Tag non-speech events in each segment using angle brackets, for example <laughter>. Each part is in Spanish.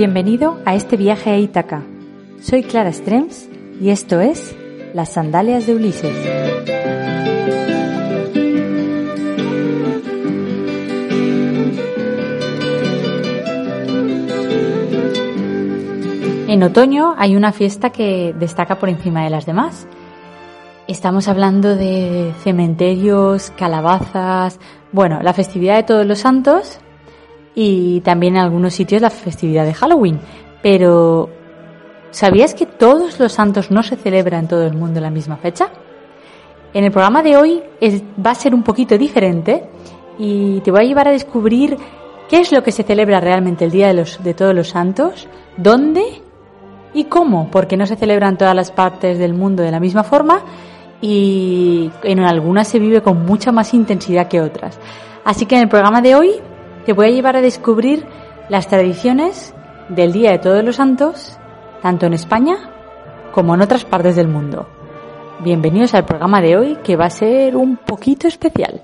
Bienvenido a este viaje a Ítaca. Soy Clara Strems y esto es Las Sandalias de Ulises. En otoño hay una fiesta que destaca por encima de las demás. Estamos hablando de cementerios, calabazas, bueno, la festividad de todos los santos y también en algunos sitios la festividad de Halloween. Pero, ¿sabías que todos los santos no se celebran en todo el mundo en la misma fecha? En el programa de hoy va a ser un poquito diferente y te voy a llevar a descubrir qué es lo que se celebra realmente el Día de, los, de Todos los Santos, dónde y cómo, porque no se celebran todas las partes del mundo de la misma forma y en algunas se vive con mucha más intensidad que otras. Así que en el programa de hoy te voy a llevar a descubrir las tradiciones del Día de Todos los Santos, tanto en España como en otras partes del mundo. Bienvenidos al programa de hoy que va a ser un poquito especial.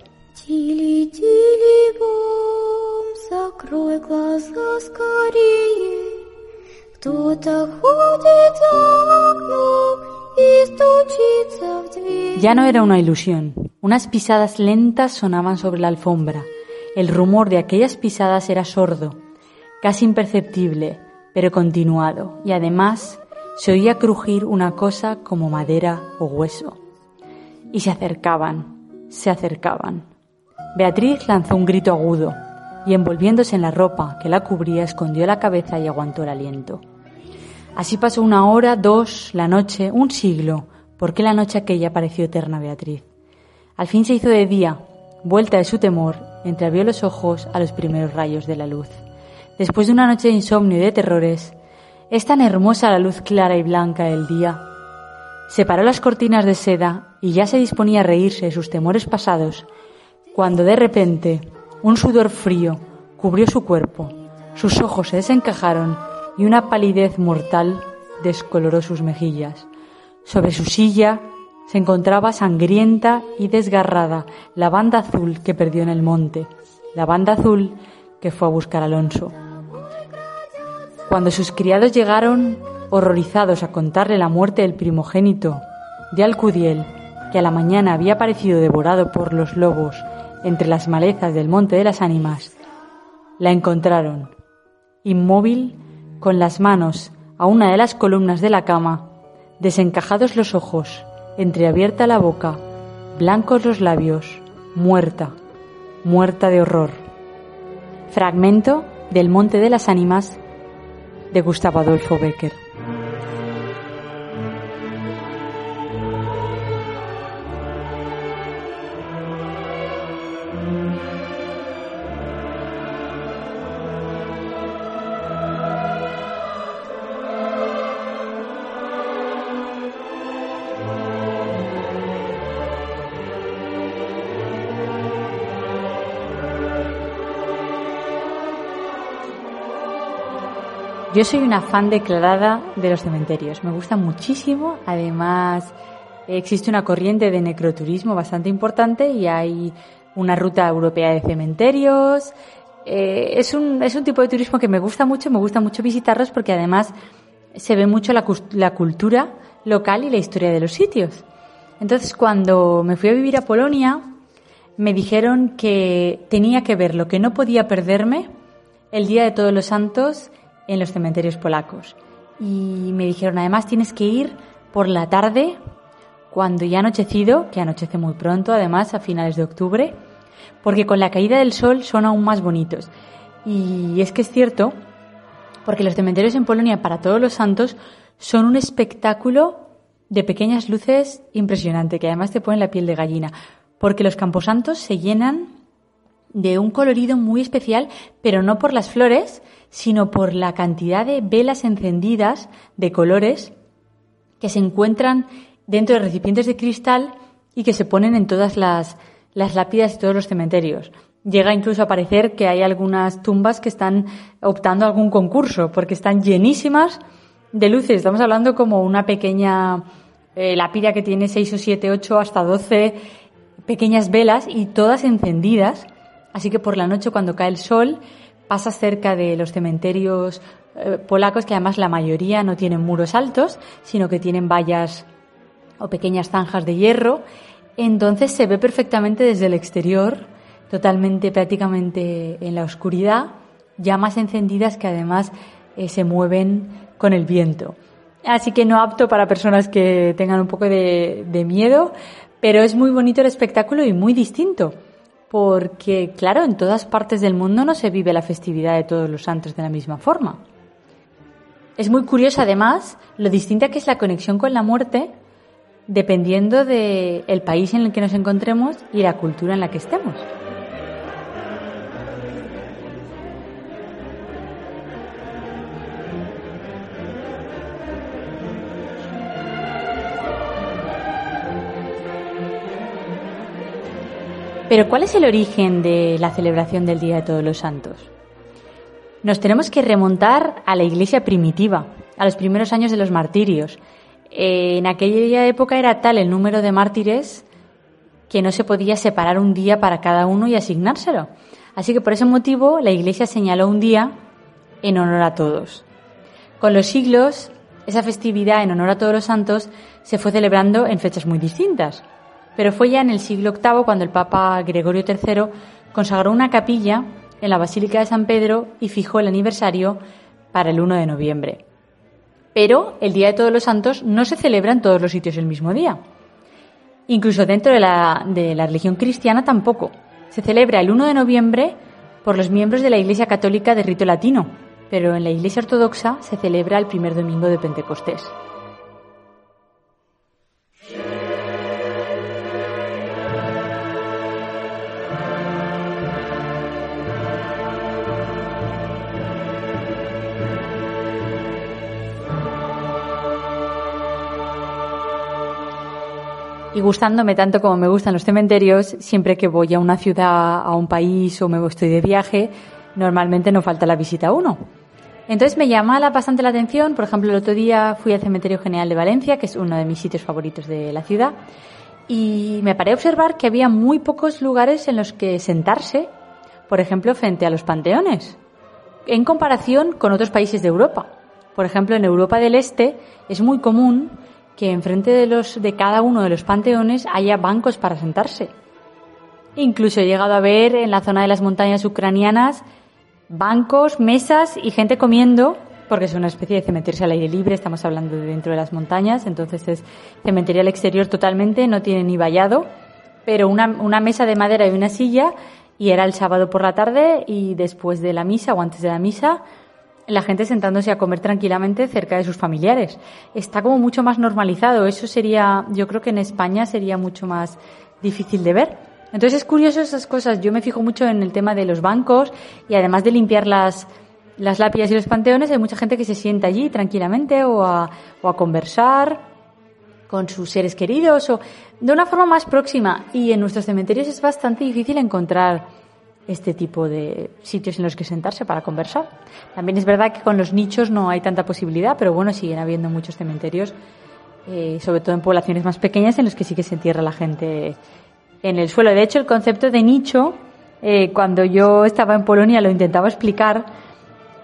Ya no era una ilusión. Unas pisadas lentas sonaban sobre la alfombra. El rumor de aquellas pisadas era sordo, casi imperceptible, pero continuado, y además se oía crujir una cosa como madera o hueso. Y se acercaban, se acercaban. Beatriz lanzó un grito agudo, y envolviéndose en la ropa que la cubría, escondió la cabeza y aguantó el aliento. Así pasó una hora, dos, la noche, un siglo, porque la noche aquella pareció eterna Beatriz. Al fin se hizo de día, vuelta de su temor, entreabrió los ojos a los primeros rayos de la luz. Después de una noche de insomnio y de terrores, es tan hermosa la luz clara y blanca del día. Separó las cortinas de seda y ya se disponía a reírse de sus temores pasados, cuando de repente un sudor frío cubrió su cuerpo, sus ojos se desencajaron y una palidez mortal descoloró sus mejillas. Sobre su silla se encontraba sangrienta y desgarrada la banda azul que perdió en el monte, la banda azul que fue a buscar Alonso. Cuando sus criados llegaron, horrorizados a contarle la muerte del primogénito de Alcudiel, que a la mañana había aparecido devorado por los lobos entre las malezas del monte de las ánimas, la encontraron, inmóvil con las manos a una de las columnas de la cama, desencajados los ojos, entreabierta la boca, blancos los labios, muerta, muerta de horror. Fragmento del Monte de las Ánimas de Gustavo Adolfo Becker. Yo soy una fan declarada de los cementerios. Me gusta muchísimo. Además, existe una corriente de necroturismo bastante importante y hay una ruta europea de cementerios. Eh, es, un, es un tipo de turismo que me gusta mucho, me gusta mucho visitarlos porque además se ve mucho la, cultura local y la historia de los sitios. Entonces, cuando me fui a vivir a Polonia, me dijeron que tenía que ver lo que no podía perderme el Día de Todos los Santos en los cementerios polacos. Y me dijeron, además tienes que ir por la tarde, cuando ya ha anochecido, que anochece muy pronto, además a finales de octubre, porque con la caída del sol son aún más bonitos. Y es que es cierto, porque los cementerios en Polonia para todos los santos son un espectáculo de pequeñas luces impresionante, que además te ponen la piel de gallina, porque los camposantos se llenan de un colorido muy especial, pero no por las flores, sino por la cantidad de velas encendidas de colores que se encuentran dentro de recipientes de cristal y que se ponen en todas las, las lápidas y todos los cementerios. Llega incluso a parecer que hay algunas tumbas que están optando algún concurso, porque están llenísimas de luces. Estamos hablando como una pequeña eh, lápida que tiene 6 o 7, 8, hasta 12 pequeñas velas y todas encendidas. Así que por la noche cuando cae el sol, pasas cerca de los cementerios eh, polacos, que además la mayoría no tienen muros altos, sino que tienen vallas o pequeñas zanjas de hierro, entonces se ve perfectamente desde el exterior, totalmente prácticamente en la oscuridad, llamas encendidas que además eh, se mueven con el viento. Así que no apto para personas que tengan un poco de miedo, pero es muy bonito el espectáculo y muy distinto porque, claro, en todas partes del mundo no se vive la festividad de todos los santos de la misma forma. Es muy curioso, además, lo distinta que es la conexión con la muerte dependiendo del país en el que nos encontremos y la cultura en la que estemos. Pero ¿cuál es el origen de la celebración del Día de Todos los Santos? Nos tenemos que remontar a la iglesia primitiva, a los primeros años de los martirios. En aquella época era tal el número de mártires que no se podía separar un día para cada uno y asignárselo. Así que por ese motivo la iglesia señaló un día en honor a todos. Con los siglos, esa festividad en honor a todos los santos se fue celebrando en fechas muy distintas. Pero fue ya en el siglo VIII cuando el Papa Gregorio III consagró una capilla en la Basílica de San Pedro y fijó el aniversario para el 1 de noviembre. Pero el Día de Todos los Santos no se celebra en todos los sitios el mismo día. Incluso dentro de la, de la religión cristiana tampoco. Se celebra el 1 de noviembre por los miembros de la Iglesia Católica de rito latino, pero en la Iglesia Ortodoxa se celebra el primer domingo de Pentecostés. Y gustándome tanto como me gustan los cementerios, siempre que voy a una ciudad, a un país o me estoy de viaje, normalmente no falta la visita a uno. Entonces me llama bastante la atención, por ejemplo, el otro día fui al Cementerio General de Valencia, que es uno de mis sitios favoritos de la ciudad, y me paré a observar que había muy pocos lugares en los que sentarse, por ejemplo, frente a los panteones, en comparación con otros países de Europa. Por ejemplo, en Europa del Este es muy común que enfrente de, los, de cada uno de los panteones haya bancos para sentarse. Incluso he llegado a ver en la zona de las montañas ucranianas bancos, mesas y gente comiendo, porque es una especie de cementerio al aire libre, estamos hablando de dentro de las montañas, entonces es cementerio al exterior totalmente, no tiene ni vallado, pero una, una mesa de madera y una silla, y era el sábado por la tarde y después de la misa o antes de la misa la gente sentándose a comer tranquilamente cerca de sus familiares. Está como mucho más normalizado. Eso sería, yo creo que en España sería mucho más difícil de ver. Entonces es curioso esas cosas. Yo me fijo mucho en el tema de los bancos y además de limpiar las, las lápidas y los panteones, hay mucha gente que se sienta allí tranquilamente o a, o a conversar con sus seres queridos o de una forma más próxima. Y en nuestros cementerios es bastante difícil encontrar este tipo de sitios en los que sentarse para conversar. También es verdad que con los nichos no hay tanta posibilidad, pero bueno, siguen habiendo muchos cementerios, eh, sobre todo en poblaciones más pequeñas, en los que sí que se entierra la gente en el suelo. De hecho, el concepto de nicho, eh, cuando yo estaba en Polonia lo intentaba explicar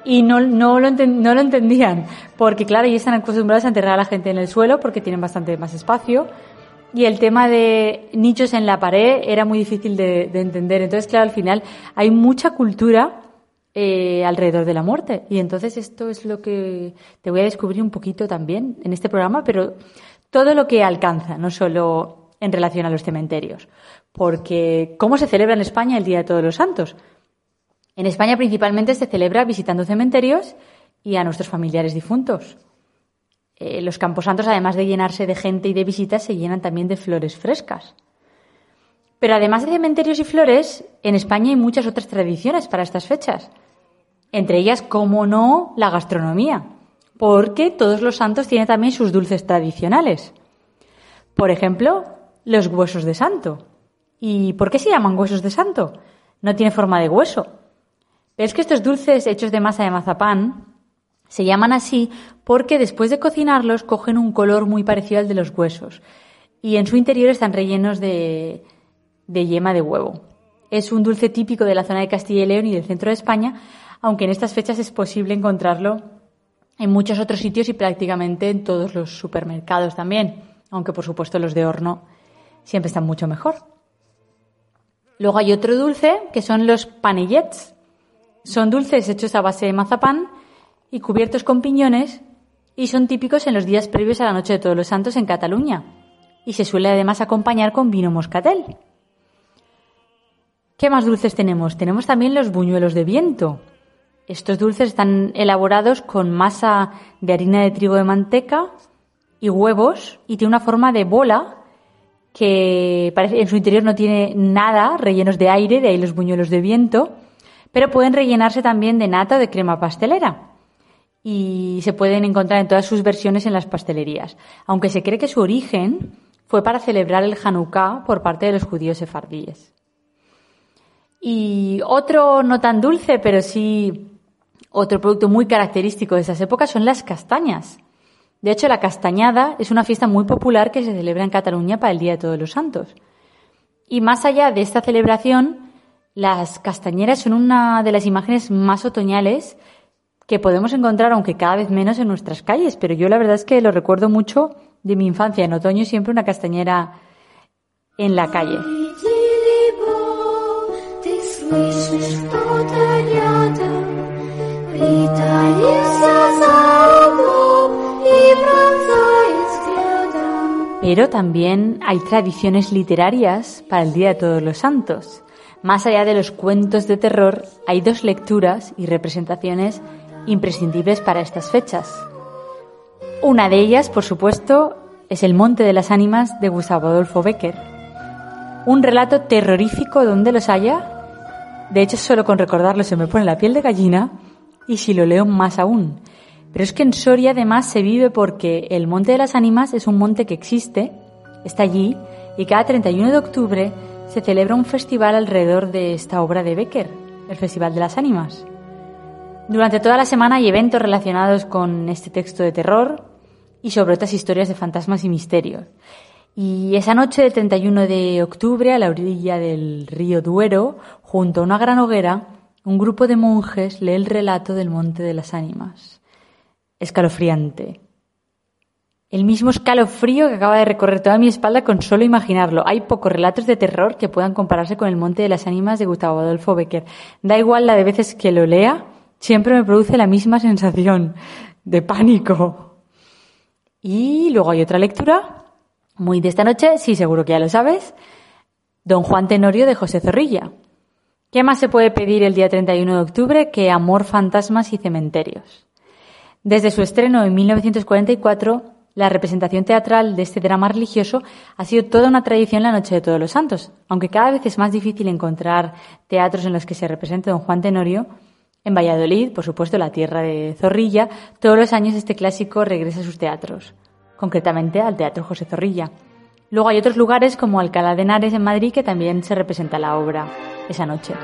y no, no, lo no lo entendían, porque claro, ellos están acostumbrados a enterrar a la gente en el suelo porque tienen bastante más espacio y el tema de nichos en la pared era muy difícil de, entender. Entonces, claro, al final hay mucha cultura eh, alrededor de la muerte. Y entonces esto es lo que te voy a descubrir un poquito también en este programa, pero todo lo que alcanza, no solo en relación a los cementerios. Porque, ¿cómo se celebra en España el Día de Todos los Santos? En España principalmente se celebra visitando cementerios y a nuestros familiares difuntos. Eh, los camposantos, además de llenarse de gente y de visitas, se llenan también de flores frescas. Pero además de cementerios y flores, en España hay muchas otras tradiciones para estas fechas. Entre ellas, como no, la gastronomía, porque todos los santos tienen también sus dulces tradicionales. Por ejemplo, los huesos de santo. ¿Y por qué se llaman huesos de santo? No tiene forma de hueso. es que estos dulces hechos de masa de mazapán se llaman así porque después de cocinarlos cogen un color muy parecido al de los huesos y en su interior están rellenos de, yema de huevo. Es un dulce típico de la zona de Castilla y León y del centro de España, aunque en estas fechas es posible encontrarlo en muchos otros sitios y prácticamente en todos los supermercados también, aunque por supuesto los de horno siempre están mucho mejor. Luego hay otro dulce que son los panellets. Son dulces hechos a base de mazapán y cubiertos con piñones y son típicos en los días previos a la Noche de Todos los Santos en Cataluña y se suele además acompañar con vino moscatel. ¿Qué más dulces tenemos? Tenemos también los buñuelos de viento. Estos dulces están elaborados con masa de harina de trigo de manteca y huevos y tiene una forma de bola que en su interior no tiene nada, rellenos de aire, de ahí los buñuelos de viento, pero pueden rellenarse también de nata o de crema pastelera y se pueden encontrar en todas sus versiones en las pastelerías, aunque se cree que su origen fue para celebrar el Hanukkah por parte de los judíos sefardíes. Y otro no tan dulce, pero sí otro producto muy característico de esas épocas son las castañas. De hecho, la castañada es una fiesta muy popular que se celebra en Cataluña para el Día de Todos los Santos. Y más allá de esta celebración, las castañeras son una de las imágenes más otoñales que podemos encontrar, aunque cada vez menos en nuestras calles, pero yo la verdad es que lo recuerdo mucho de mi infancia. En otoño siempre una castañera en la calle. Pero también hay tradiciones literarias para el Día de Todos los Santos. Más allá de los cuentos de terror, hay dos lecturas y representaciones imprescindibles para estas fechas. Una de ellas, por supuesto, es El Monte de las Ánimas de Gustavo Adolfo Becker. Un relato terrorífico donde los haya. De hecho, solo con recordarlo se me pone la piel de gallina y si lo leo más aún. Pero es que en Soria además se vive porque el Monte de las Ánimas es un monte que existe, está allí y cada 31 de octubre se celebra un festival alrededor de esta obra de Becker, el Festival de las Ánimas. Durante toda la semana hay eventos relacionados con este texto de terror y sobre otras historias de fantasmas y misterios. Y esa noche del 31 de octubre, a la orilla del río Duero, junto a una gran hoguera, un grupo de monjes lee el relato del Monte de las Ánimas. Escalofriante. El mismo escalofrío que acaba de recorrer toda mi espalda con solo imaginarlo. Hay pocos relatos de terror que puedan compararse con el Monte de las Ánimas de Gustavo Adolfo Becker. Da igual la de veces que lo lea, siempre me produce la misma sensación de pánico. Y luego hay otra lectura, muy de esta noche, sí, seguro que ya lo sabes, Don Juan Tenorio de José Zorrilla. ¿Qué más se puede pedir el día 31 de octubre que amor, fantasmas y cementerios? Desde su estreno en 1944, la representación teatral de este drama religioso ha sido toda una tradición la Noche de Todos los Santos, aunque cada vez es más difícil encontrar teatros en los que se represente Don Juan Tenorio en Valladolid, por supuesto, la tierra de Zorrilla, todos los años este clásico regresa a sus teatros, concretamente al Teatro José Zorrilla. Luego hay otros lugares como Alcalá de Henares en Madrid que también se representa la obra esa noche.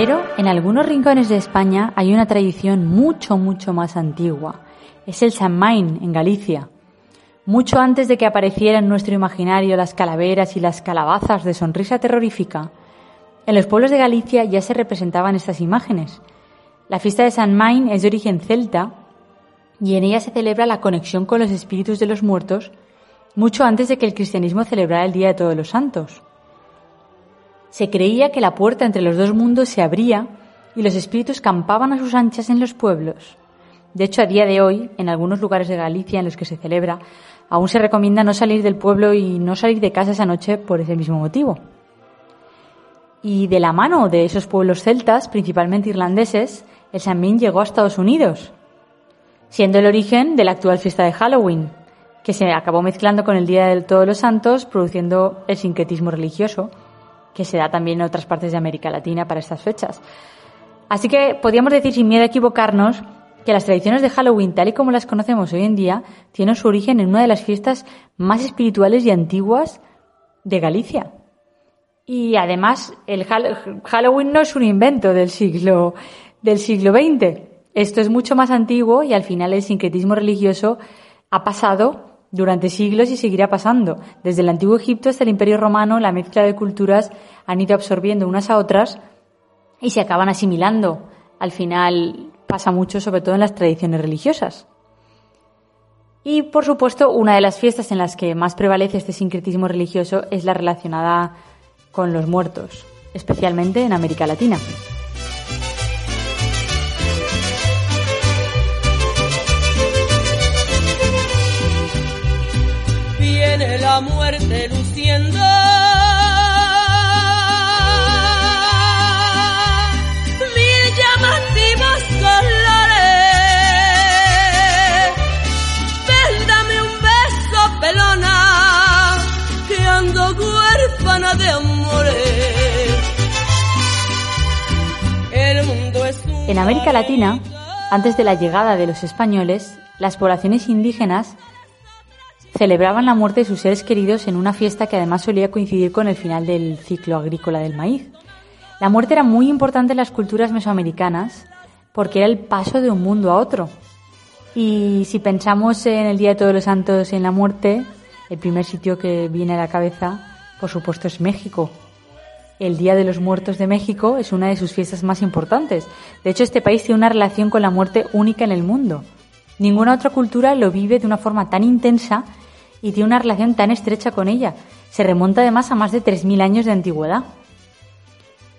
Pero en algunos rincones de España hay una tradición mucho, mucho más antigua. Es el Samhain en Galicia. Mucho antes de que aparecieran en nuestro imaginario las calaveras y las calabazas de sonrisa terrorífica, en los pueblos de Galicia ya se representaban estas imágenes. La fiesta de Samhain es de origen celta y en ella se celebra la conexión con los espíritus de los muertos mucho antes de que el cristianismo celebrara el Día de Todos los Santos. Se creía que la puerta entre los dos mundos se abría y los espíritus campaban a sus anchas en los pueblos. De hecho, a día de hoy, en algunos lugares de Galicia en los que se celebra, aún se recomienda no salir del pueblo y no salir de casa esa noche por ese mismo motivo. Y de la mano de esos pueblos celtas, principalmente irlandeses, el Samhain llegó a Estados Unidos, siendo el origen de la actual fiesta de Halloween, que se acabó mezclando con el Día de Todos los Santos, produciendo el sincretismo religioso, que se da también en otras partes de América Latina para estas fechas. Así que podríamos decir sin miedo a equivocarnos que las tradiciones de Halloween, tal y como las conocemos hoy en día, tienen su origen en una de las fiestas más espirituales y antiguas de Galicia. Y además, el Halloween no es un invento del siglo, del siglo XX. Esto es mucho más antiguo y al final el sincretismo religioso ha pasado durante siglos y seguirá pasando. Desde el antiguo Egipto hasta el Imperio Romano, la mezcla de culturas han ido absorbiendo unas a otras y se acaban asimilando. Al final pasa mucho, sobre todo en las tradiciones religiosas. Y, por supuesto, una de las fiestas en las que más prevalece este sincretismo religioso es la relacionada con los muertos, especialmente en América Latina. La muerte luciendo. En América Latina, antes de la llegada de los españoles, las poblaciones indígenas celebraban la muerte de sus seres queridos en una fiesta que además solía coincidir con el final del ciclo agrícola del maíz. La muerte era muy importante en las culturas mesoamericanas porque era el paso de un mundo a otro. Y si pensamos en el Día de Todos los Santos y en la muerte, el primer sitio que viene a la cabeza, por supuesto, es México, el Día de los Muertos de México es una de sus fiestas más importantes. De hecho, este país tiene una relación con la muerte única en el mundo. Ninguna otra cultura lo vive de una forma tan intensa y tiene una relación tan estrecha con ella. Se remonta además a más de 3.000 años de antigüedad.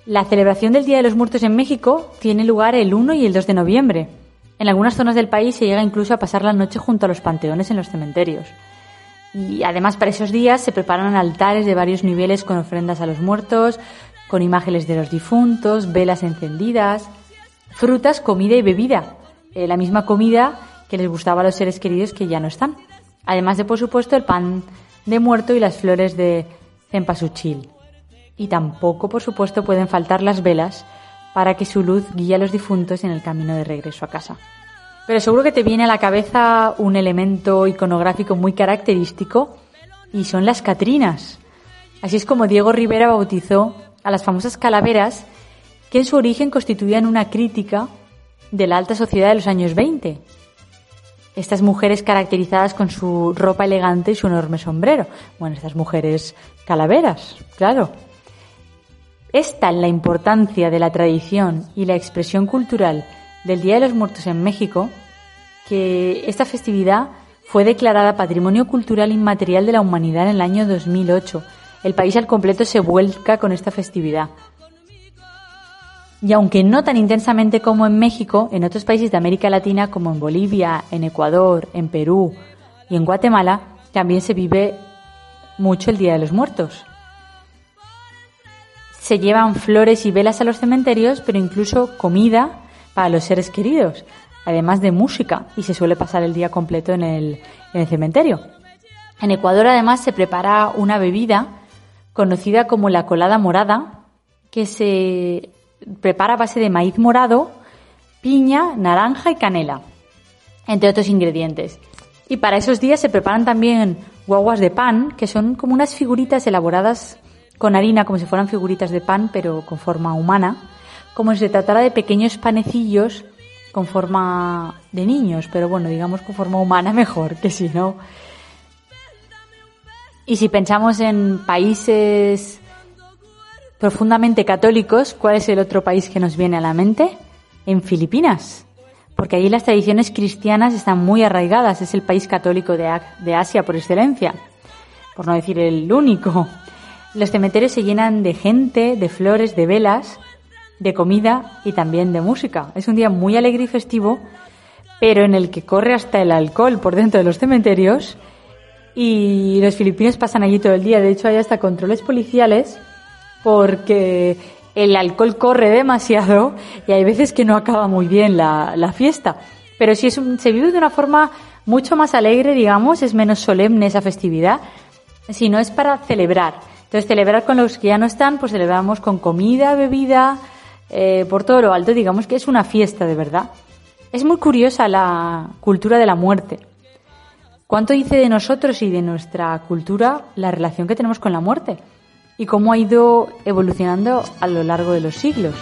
La celebración del Día de los Muertos en México tiene lugar el 1 y el 2 de noviembre. En algunas zonas del país se llega incluso a pasar la noche junto a los panteones en los cementerios. Y además para esos días se preparan altares de varios niveles con ofrendas a los muertos, con imágenes de los difuntos, velas encendidas, frutas, comida y bebida. Eh, la misma comida que les gustaba a los seres queridos que ya no están. Además de, por supuesto, el pan de muerto y las flores de cempasúchil. Y tampoco, por supuesto, pueden faltar las velas para que su luz guíe a los difuntos en el camino de regreso a casa. Pero seguro que te viene a la cabeza un elemento iconográfico muy característico y son las Catrinas. Así es como Diego Rivera bautizó a las famosas calaveras que en su origen constituían una crítica de la alta sociedad de los años 20. Estas mujeres caracterizadas con su ropa elegante y su enorme sombrero. Bueno, estas mujeres calaveras, claro. Es la importancia de la tradición y la expresión cultural del Día de los Muertos en México, que esta festividad fue declarada Patrimonio Cultural Inmaterial de la Humanidad en el año 2008. El país al completo se vuelca con esta festividad. Y aunque no tan intensamente como en México, en otros países de América Latina como en Bolivia, en Ecuador, en Perú y en Guatemala, también se vive mucho el Día de los Muertos. Se llevan flores y velas a los cementerios, pero incluso comida a los seres queridos, además de música, y se suele pasar el día completo en el, en el cementerio. En Ecuador además se prepara una bebida conocida como la colada morada, que se prepara a base de maíz morado, piña, naranja y canela, entre otros ingredientes. Y para esos días se preparan también guaguas de pan, que son como unas figuritas elaboradas con harina, como si fueran figuritas de pan, pero con forma humana, como si se tratara de pequeños panecillos con forma de niños, pero bueno, digamos con forma humana <laughs> mejor, que si no. Y si pensamos en países profundamente católicos, ¿cuál es el otro país que nos viene a la mente? En Filipinas, porque allí las tradiciones cristianas están muy arraigadas, es el país católico de, de Asia por excelencia, por no decir el único. Los cementerios se llenan de gente, de flores, de velas, de comida y también de música. Es un día muy alegre y festivo, pero en el que corre hasta el alcohol por dentro de los cementerios y los filipinos pasan allí todo el día. De hecho, hay hasta controles policiales porque el alcohol corre demasiado y hay veces que no acaba muy bien la, fiesta. Pero si es un, se vive de una forma mucho más alegre, digamos, es menos solemne esa festividad, si no es para celebrar. Entonces, celebrar con los que ya no están, pues celebramos con comida, bebida, eh, por todo lo alto, digamos que es una fiesta de verdad. Es muy curiosa la cultura de la muerte. ¿Cuánto dice de nosotros y de nuestra cultura la relación que tenemos con la muerte? Y cómo ha ido evolucionando a lo largo de los siglos.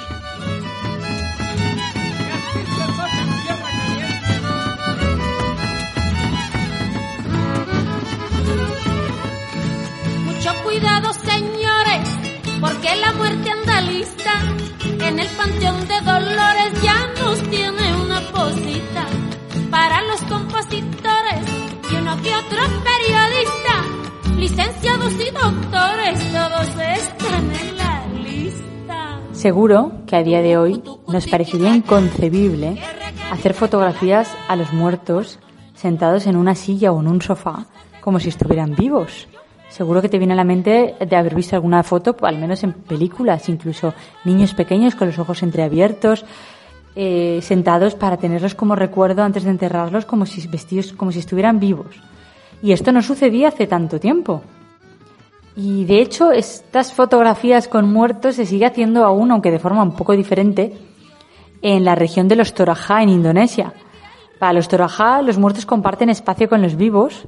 Mucho cuidado, señores, porque la muerte anda lista. En el panteón de Dolores ya nos tiene una posita para los compositores y uno que otro periodista, licenciados y doctores, todos están en la lista. Seguro que a día de hoy nos parecería inconcebible hacer fotografías a los muertos sentados en una silla o en un sofá como si estuvieran vivos. Seguro que te viene a la mente de haber visto alguna foto, al menos en películas, incluso niños pequeños con los ojos entreabiertos, eh, sentados para tenerlos como recuerdo antes de enterrarlos, como si vestidos como si estuvieran vivos. Y esto no sucedía hace tanto tiempo. Y de hecho, estas fotografías con muertos se sigue haciendo aún, aunque de forma un poco diferente, en la región de los Toraja, en Indonesia. Para los Toraja, los muertos comparten espacio con los vivos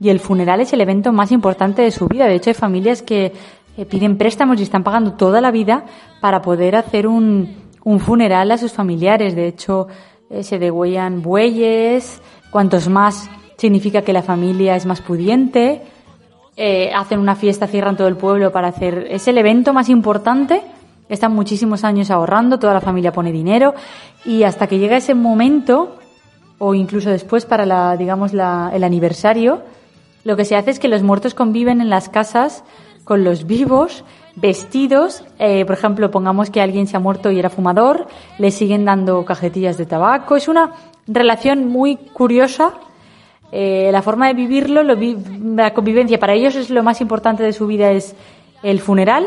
y el funeral es el evento más importante de su vida. De hecho, hay familias que eh, piden préstamos y están pagando toda la vida para poder hacer un, un funeral a sus familiares. De hecho, eh, se degüellan bueyes, cuantos más significa que la familia es más pudiente. Eh, hacen una fiesta, cierran todo el pueblo para hacer. Es el evento más importante. Están muchísimos años ahorrando, toda la familia pone dinero y hasta que llega ese momento, o incluso después para la, digamos, la, el aniversario, lo que se hace es que los muertos conviven en las casas con los vivos, vestidos. Eh, por ejemplo, pongamos que alguien se ha muerto y era fumador, le siguen dando cajetillas de tabaco. Es una relación muy curiosa. Eh, la forma de vivirlo, lo vi- la convivencia, para ellos es lo más importante de su vida, es el funeral.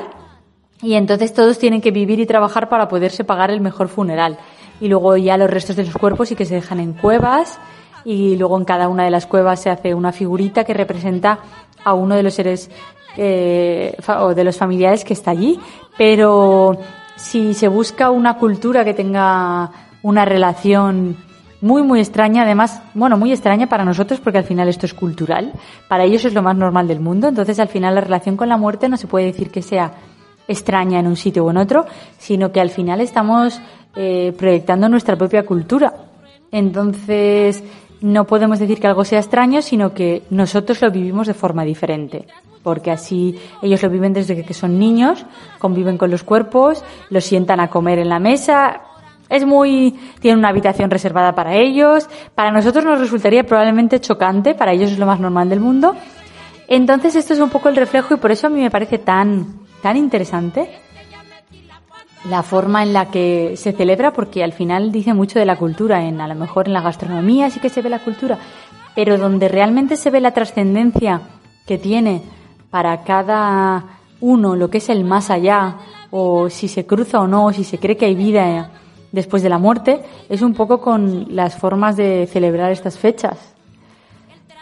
Y entonces todos tienen que vivir y trabajar para poderse pagar el mejor funeral. Y luego ya los restos de sus cuerpos sí que se dejan en cuevas y luego en cada una de las cuevas se hace una figurita que representa a uno de los seres eh, o de los familiares que está allí. Pero si se busca una cultura que tenga una relación muy, muy extraña, además, bueno, muy extraña para nosotros porque al final esto es cultural, para ellos es lo más normal del mundo, entonces al final la relación con la muerte no se puede decir que sea extraña en un sitio o en otro, sino que al final estamos eh, proyectando nuestra propia cultura. Entonces, no podemos decir que algo sea extraño, sino que nosotros lo vivimos de forma diferente. Porque así ellos lo viven desde que- son niños, conviven con los cuerpos, los sientan a comer en la mesa. Es muy, tienen una habitación reservada para ellos. Para nosotros nos resultaría probablemente chocante, para ellos es lo más normal del mundo. Entonces esto es un poco el reflejo y por eso a mí me parece tan, tan interesante la forma en la que se celebra, porque al final dice mucho de la cultura, en a lo mejor en la gastronomía sí que se ve la cultura, pero donde realmente se ve la trascendencia que tiene para cada uno lo que es el más allá, o si se cruza o no, si se cree que hay vida después de la muerte, es un poco con las formas de celebrar estas fechas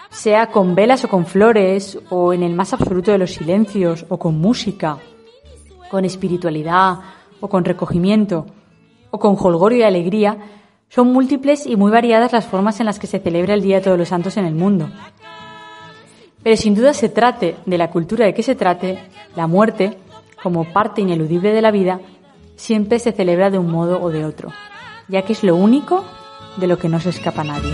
sea con velas o con flores, o en el más absoluto de los silencios, o con música, con espiritualidad, o con recogimiento, o con jolgorio y alegría, son múltiples y muy variadas las formas en las que se celebra el Día de Todos los Santos en el mundo. Pero sin duda se trate de la cultura de que se trate, la muerte, como parte ineludible de la vida, siempre se celebra de un modo o de otro, ya que es lo único de lo que no se escapa nadie.